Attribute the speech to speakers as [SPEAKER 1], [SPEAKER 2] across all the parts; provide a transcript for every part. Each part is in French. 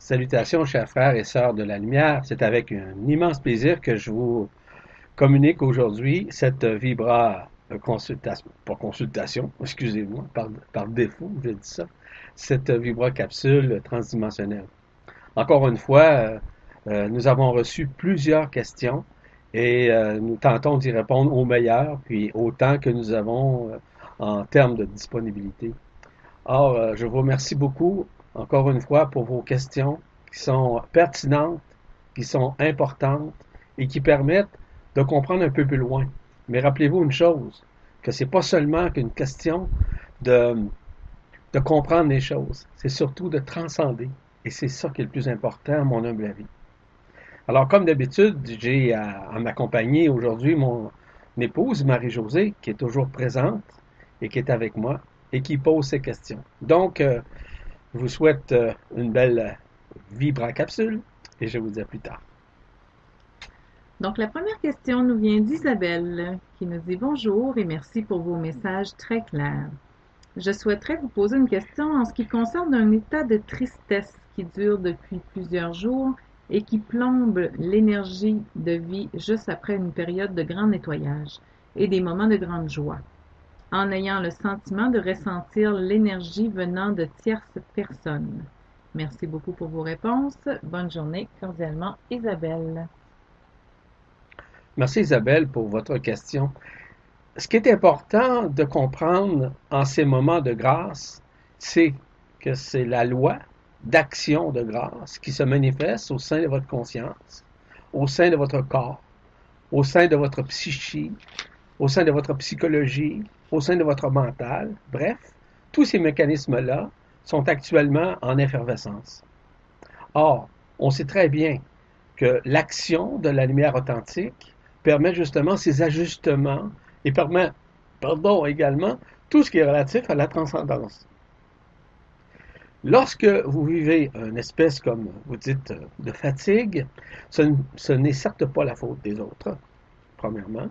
[SPEAKER 1] Salutations, chers frères et sœurs de la lumière. C'est avec un immense plaisir que je vous communique aujourd'hui cette vibra consultation, pas consultation, excusez-moi, par, défaut, je dis ça, cette vibra capsule transdimensionnelle. Encore une fois, euh, euh, nous avons reçu plusieurs questions et euh, nous tentons d'y répondre au meilleur, puis autant que nous avons en termes de disponibilité. Or, je vous remercie beaucoup encore une fois, pour vos questions qui sont pertinentes, qui sont importantes et qui permettent de comprendre un peu plus loin. Mais rappelez-vous une chose, que c'est pas seulement qu'une question de, de comprendre les choses, c'est surtout de transcender. Et c'est ça qui est le plus important à mon humble avis. Alors, comme d'habitude, j'ai à, à m'accompagner aujourd'hui mon épouse, Marie-Josée, qui est toujours présente et qui est avec moi et qui pose ces questions. Donc, euh, vous souhaite euh, une belle Vibra capsule et je vous dis à plus tard.
[SPEAKER 2] Donc, la première question nous vient d'Isabelle qui nous dit bonjour et merci pour vos messages très clairs. Je souhaiterais vous poser une question en ce qui concerne un état de tristesse qui dure depuis plusieurs jours et qui plombe l'énergie de vie juste après une période de grand nettoyage et des moments de grande joie en ayant le sentiment de ressentir l'énergie venant de tierces personnes. Merci beaucoup pour vos réponses. Bonne journée. Cordialement, Isabelle.
[SPEAKER 1] Merci Isabelle pour votre question. Ce qui est important de comprendre en ces moments de grâce, c'est que c'est la loi d'action de grâce qui se manifeste au sein de votre conscience, au sein de votre corps, au sein de votre psyché, au sein de votre psychologie, au sein de votre mental. Bref, tous ces mécanismes-là sont actuellement en effervescence. Or, on sait très bien que l'action de la lumière authentique permet justement ces ajustements et permet, pardon, également tout ce qui est relatif à la transcendance. Lorsque vous vivez une espèce, comme vous dites, de fatigue, ce n'est certes pas la faute des autres, premièrement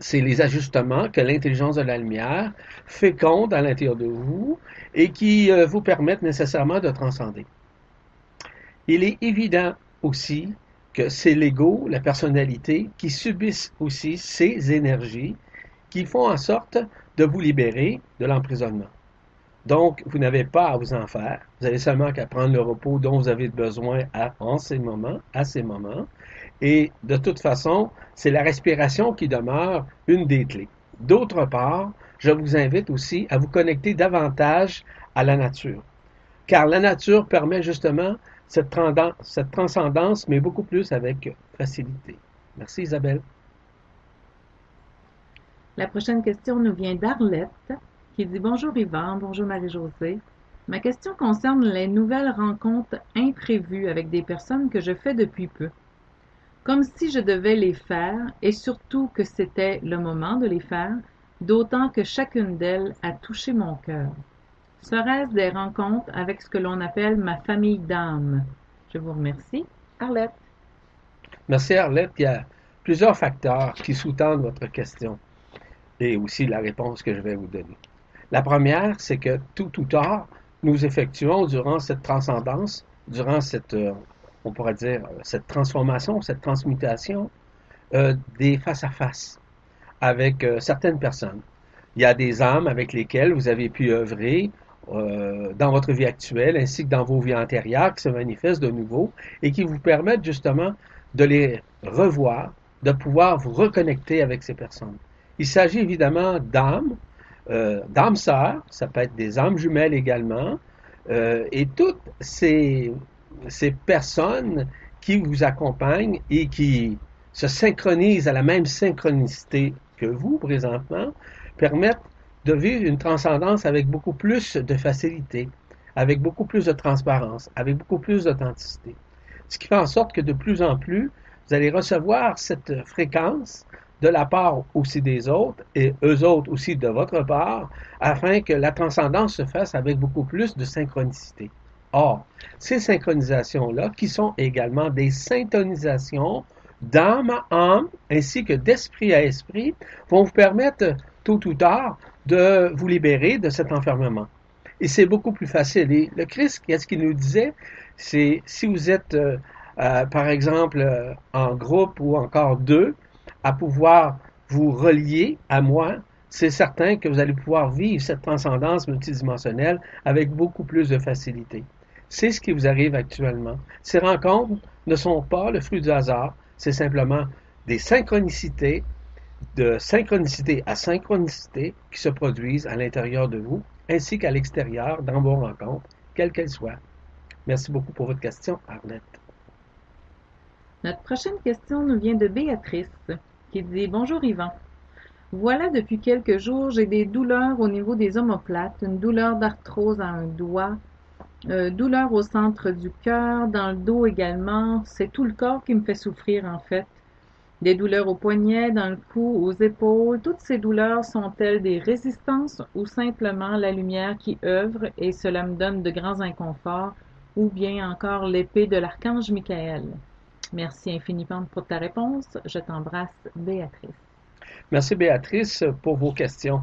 [SPEAKER 1] c'est les ajustements que l'intelligence de la lumière féconde à l'intérieur de vous et qui euh, vous permettent nécessairement de transcender. Il est évident aussi que c'est l'ego, la personnalité, qui subissent aussi ces énergies qui font en sorte de vous libérer de l'emprisonnement. Donc, vous n'avez pas à vous en faire. Vous avez seulement qu'à prendre le repos dont vous avez besoin en ces moments, à ces moments, et de toute façon, c'est la respiration qui demeure une des clés. D'autre part, je vous invite aussi à vous connecter davantage à la nature. Car la nature permet justement cette, transcendance, mais beaucoup plus avec facilité. Merci Isabelle.
[SPEAKER 2] La prochaine question nous vient d'Arlette qui dit Bonjour Yvan, bonjour Marie-Josée. Ma question concerne les nouvelles rencontres imprévues avec des personnes que je fais depuis peu comme si je devais les faire et surtout que c'était le moment de les faire, d'autant que chacune d'elles a touché mon cœur. Serait-ce des rencontres avec ce que l'on appelle ma famille d'âme? Je vous remercie. Arlette.
[SPEAKER 1] Merci Arlette. Il y a plusieurs facteurs qui sous-tendent votre question et aussi la réponse que je vais vous donner. La première, c'est que tout ou tard, nous effectuons durant cette transcendance, durant cette, euh, on pourrait dire, cette transformation, cette transmutation euh, des face-à-face avec euh, certaines personnes. Il y a des âmes avec lesquelles vous avez pu œuvrer euh, dans votre vie actuelle ainsi que dans vos vies antérieures qui se manifestent de nouveau et qui vous permettent justement de les revoir, de pouvoir vous reconnecter avec ces personnes. Il s'agit évidemment d'âmes, d'âmes sœurs, ça peut être des âmes jumelles également, et toutes ces ces personnes qui vous accompagnent et qui se synchronisent à la même synchronicité que vous présentement permettent de vivre une transcendance avec beaucoup plus de facilité, avec beaucoup plus de transparence, avec beaucoup plus d'authenticité. Ce qui fait en sorte que de plus en plus, vous allez recevoir cette fréquence de la part aussi des autres et eux autres aussi de votre part, afin que la transcendance se fasse avec beaucoup plus de synchronicité. Or, ces synchronisations-là, qui sont également des syntonisations d'âme à âme ainsi que d'esprit à esprit, vont vous permettre, tôt ou tard, de vous libérer de cet enfermement. Et c'est beaucoup plus facile. Et le Christ, qu'est-ce qu'il nous disait? C'est si vous êtes, euh, euh, par exemple, euh, en groupe ou encore deux, à pouvoir vous relier à moi, c'est certain que vous allez pouvoir vivre cette transcendance multidimensionnelle avec beaucoup plus de facilité. C'est ce qui vous arrive actuellement. Ces rencontres ne sont pas le fruit du hasard, c'est simplement des synchronicités, de synchronicité à synchronicité qui se produisent à l'intérieur de vous ainsi qu'à l'extérieur dans vos rencontres, quelles qu'elles soient. Merci beaucoup pour votre question, Arlette.
[SPEAKER 2] Notre prochaine question nous vient de Béatrice, qui dit Bonjour Yvan. Voilà depuis quelques jours, j'ai des douleurs au niveau des omoplates, une douleur d'arthrose à un doigt, euh, douleur au centre du cœur, dans le dos également. C'est tout le corps qui me fait souffrir en fait. Des douleurs au poignet, dans le cou, aux épaules. Toutes ces douleurs sont-elles des résistances ou simplement la lumière qui œuvre et cela me donne de grands inconforts ou bien encore l'épée de l'archange Michael? Merci infiniment pour ta réponse. Je t'embrasse, Béatrice.
[SPEAKER 1] Merci, Béatrice, pour vos questions.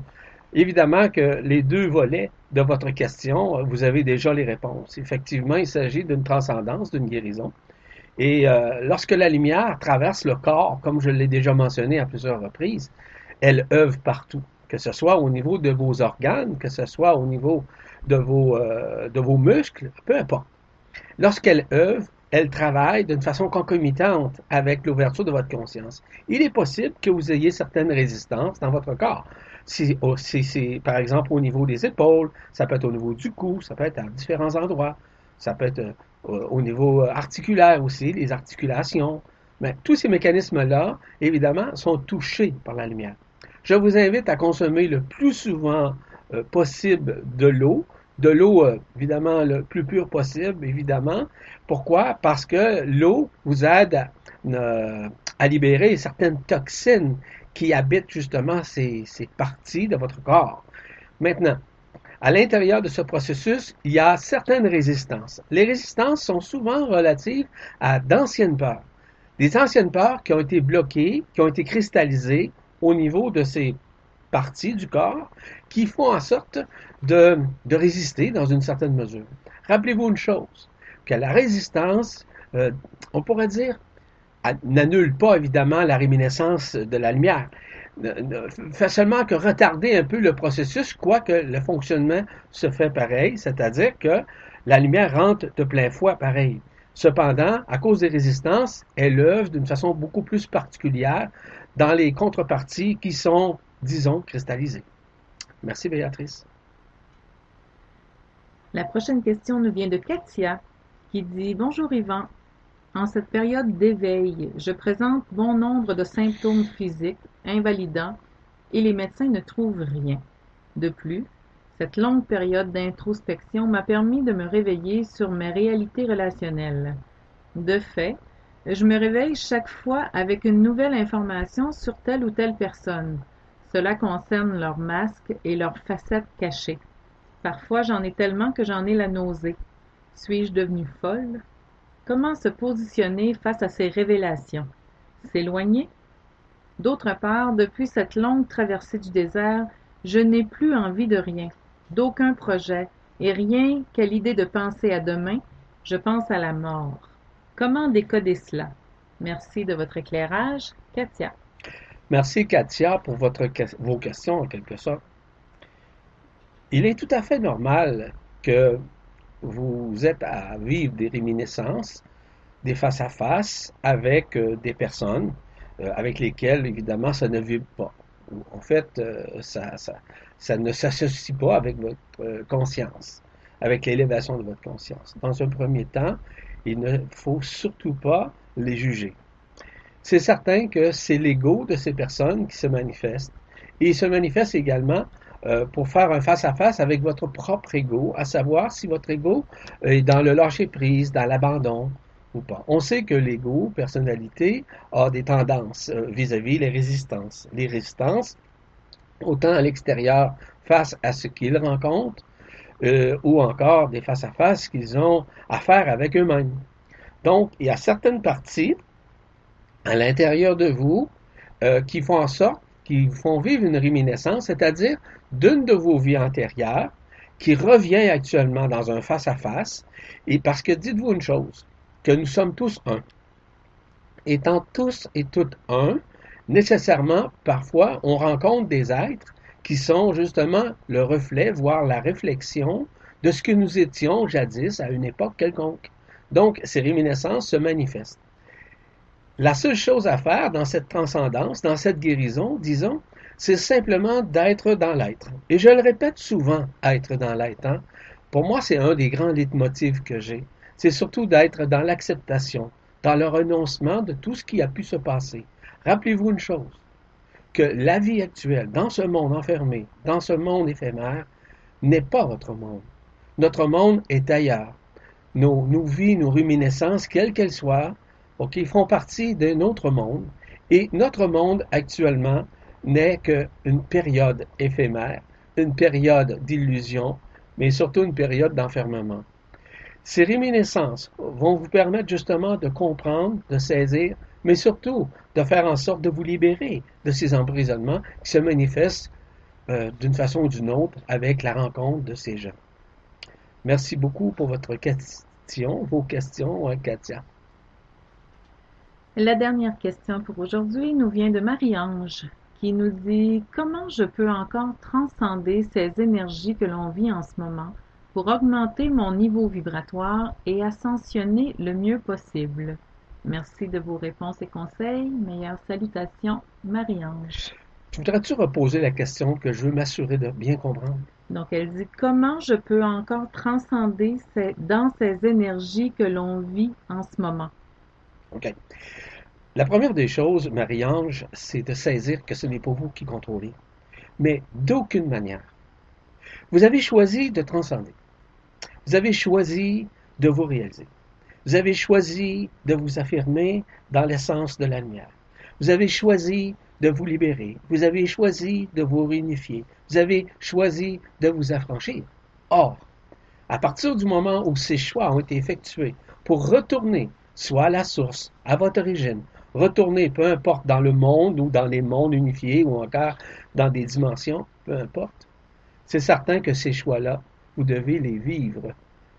[SPEAKER 1] Évidemment que les deux volets de votre question, vous avez déjà les réponses. Effectivement, il s'agit d'une transcendance, d'une guérison. Et euh, lorsque la lumière traverse le corps, comme je l'ai déjà mentionné à plusieurs reprises, elle œuvre partout, que ce soit au niveau de vos organes, que ce soit au niveau de vos, euh, de vos muscles, peu importe. Lorsqu'elle œuvre, elle travaille d'une façon concomitante avec l'ouverture de votre conscience. Il est possible que vous ayez certaines résistances dans votre corps. Oh, par exemple au niveau des épaules, ça peut être au niveau du cou, ça peut être à différents endroits, ça peut être euh, au niveau articulaire aussi, les articulations. Mais tous ces mécanismes-là, évidemment, sont touchés par la lumière. Je vous invite à consommer le plus souvent euh, possible de l'eau, de l'eau, euh, évidemment, le plus pur possible, évidemment. Pourquoi? Parce que l'eau vous aide à, euh, à, libérer certaines toxines qui habitent justement ces, parties de votre corps. Maintenant, à l'intérieur de ce processus, il y a certaines résistances. Les résistances sont souvent relatives à d'anciennes peurs. Des anciennes peurs qui ont été bloquées, qui ont été cristallisées au niveau de ces parties du corps qui font en sorte de, de résister dans une certaine mesure. Rappelez-vous une chose, que la résistance, euh, on pourrait dire, n'annule pas évidemment la réminiscence de la lumière. Fait seulement que retarder un peu le processus, quoique le fonctionnement se fait pareil, c'est-à-dire que la lumière rentre de plein fouet pareil. Cependant, à cause des résistances, elle œuvre d'une façon beaucoup plus particulière dans les contreparties qui sont, disons, cristallisées. Merci Béatrice.
[SPEAKER 2] La prochaine question nous vient de Katia qui dit Bonjour Yvan. En cette période d'éveil, je présente bon nombre de symptômes physiques invalidants et les médecins ne trouvent rien. De plus, cette longue période d'introspection m'a permis de me réveiller sur mes réalités relationnelles. De fait, je me réveille chaque fois avec une nouvelle information sur telle ou telle personne. Cela concerne leur masque et leurs facettes cachées. Parfois j'en ai tellement que j'en ai la nausée. Suis-je devenue folle? Comment se positionner face à ces révélations? S'éloigner? D'autre part, depuis cette longue traversée du désert, je n'ai plus envie de rien, d'aucun projet, et rien qu'à l'idée de penser à demain, je pense à la mort. Comment décoder cela? Merci de votre éclairage, Katia.
[SPEAKER 1] Merci, Katia, pour votre, vos questions, en quelque sorte. Il est tout à fait normal que vous êtes à vivre des réminiscences, des face-à-face avec euh, des personnes euh, avec lesquelles, évidemment, ça ne vibre pas. En fait, euh, ça, ça, ça, ne s'associe pas avec votre conscience, avec l'élévation de votre conscience. Dans un premier temps, il ne faut surtout pas les juger. C'est certain que c'est l'ego de ces personnes qui se manifeste. Et il se manifeste également euh, pour faire un face-à-face avec votre propre ego, à savoir si votre ego est dans le lâcher-prise, dans l'abandon ou pas. On sait que l'ego, personnalité, a des tendances euh, vis-à-vis les résistances. Les résistances, autant à l'extérieur face à ce qu'ils rencontrent, euh, ou encore des face-à-face qu'ils ont à faire avec eux-mêmes. Donc, il y a certaines parties à l'intérieur de vous qui font en sorte qui font vivre une réminiscence, c'est-à-dire d'une de vos vies antérieures qui revient actuellement dans un face-à-face, et parce que dites-vous une chose, que nous sommes tous un. Étant tous et toutes un, nécessairement, parfois, on rencontre des êtres qui sont justement le reflet, voire la réflexion de ce que nous étions jadis à une époque quelconque. Donc, ces réminiscences se manifestent. La seule chose à faire dans cette transcendance, dans cette guérison, disons, c'est simplement d'être dans l'être. Et je le répète souvent, être dans l'être. Hein. Pour moi, c'est un des grands leitmotifs que j'ai. C'est surtout d'être dans l'acceptation, dans le renoncement de tout ce qui a pu se passer. Rappelez-vous une chose, que la vie actuelle, dans ce monde enfermé, dans ce monde éphémère, n'est pas votre monde. Notre monde est ailleurs. Nos, nos vies, nos réminiscences, quelles qu'elles soient, OK, font partie d'un autre monde. Et notre monde actuellement n'est qu'une période éphémère, une période d'illusion, mais surtout une période d'enfermement. Ces réminiscences vont vous permettre justement de comprendre, de saisir, mais surtout de faire en sorte de vous libérer de ces emprisonnements qui se manifestent euh, d'une façon ou d'une autre avec la rencontre de ces gens. Merci beaucoup pour votre question, vos questions, Katia.
[SPEAKER 2] La dernière question pour aujourd'hui nous vient de Marie-Ange qui nous dit comment je peux encore transcender ces énergies que l'on vit en ce moment pour augmenter mon niveau vibratoire et ascensionner le mieux possible? Merci de vos réponses et conseils. Meilleures salutations, Marie-Ange.
[SPEAKER 1] Voudrais-tu reposer la question que je veux m'assurer de bien comprendre?
[SPEAKER 2] Donc, elle dit comment je peux encore transcender dans ces énergies que l'on vit en ce moment?
[SPEAKER 1] OK. La première des choses, Marie-Ange, c'est de saisir que ce n'est pas vous qui contrôlez, mais d'aucune manière. Vous avez choisi de transcender. Vous avez choisi de vous réaliser. Vous avez choisi de vous affirmer dans l'essence de la lumière. Vous avez choisi de vous libérer. Vous avez choisi de vous réunifier. Vous avez choisi de vous affranchir. Or, à partir du moment où ces choix ont été effectués pour retourner soit à la source, à votre origine, retourner, peu importe dans le monde ou dans les mondes unifiés ou encore dans des dimensions, peu importe, c'est certain que ces choix-là, vous devez les vivre,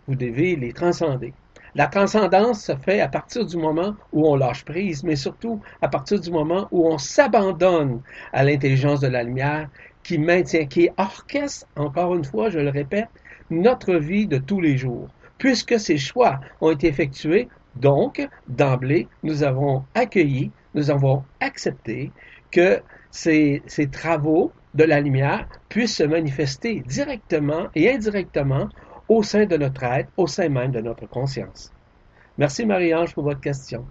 [SPEAKER 1] vous devez les transcender. La transcendance se fait à partir du moment où on lâche prise, mais surtout à partir du moment où on s'abandonne à l'intelligence de la lumière qui maintient, qui orchestre, encore une fois, je le répète, notre vie de tous les jours. Puisque ces choix ont été effectués, donc, d'emblée, nous avons accueilli, nous avons accepté que ces, travaux de la lumière puissent se manifester directement et indirectement au sein de notre être, au sein même de notre conscience. Merci Marie-Ange pour votre question.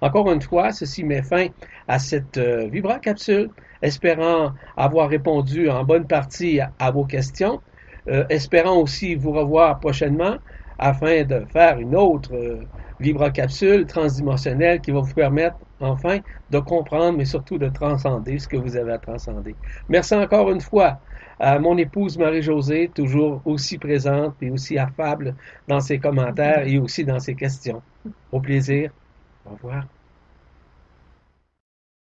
[SPEAKER 1] Encore une fois, ceci met fin à cette euh, Vibra capsule, espérant avoir répondu en bonne partie à, vos questions, euh, espérant aussi vous revoir prochainement afin de faire une autre euh, vibracapsule transdimensionnelle qui va vous permettre enfin de comprendre, mais surtout de transcender ce que vous avez à transcender. Merci encore une fois à mon épouse Marie-Josée, toujours aussi présente et aussi affable dans ses commentaires et aussi dans ses questions. Au plaisir. Au revoir.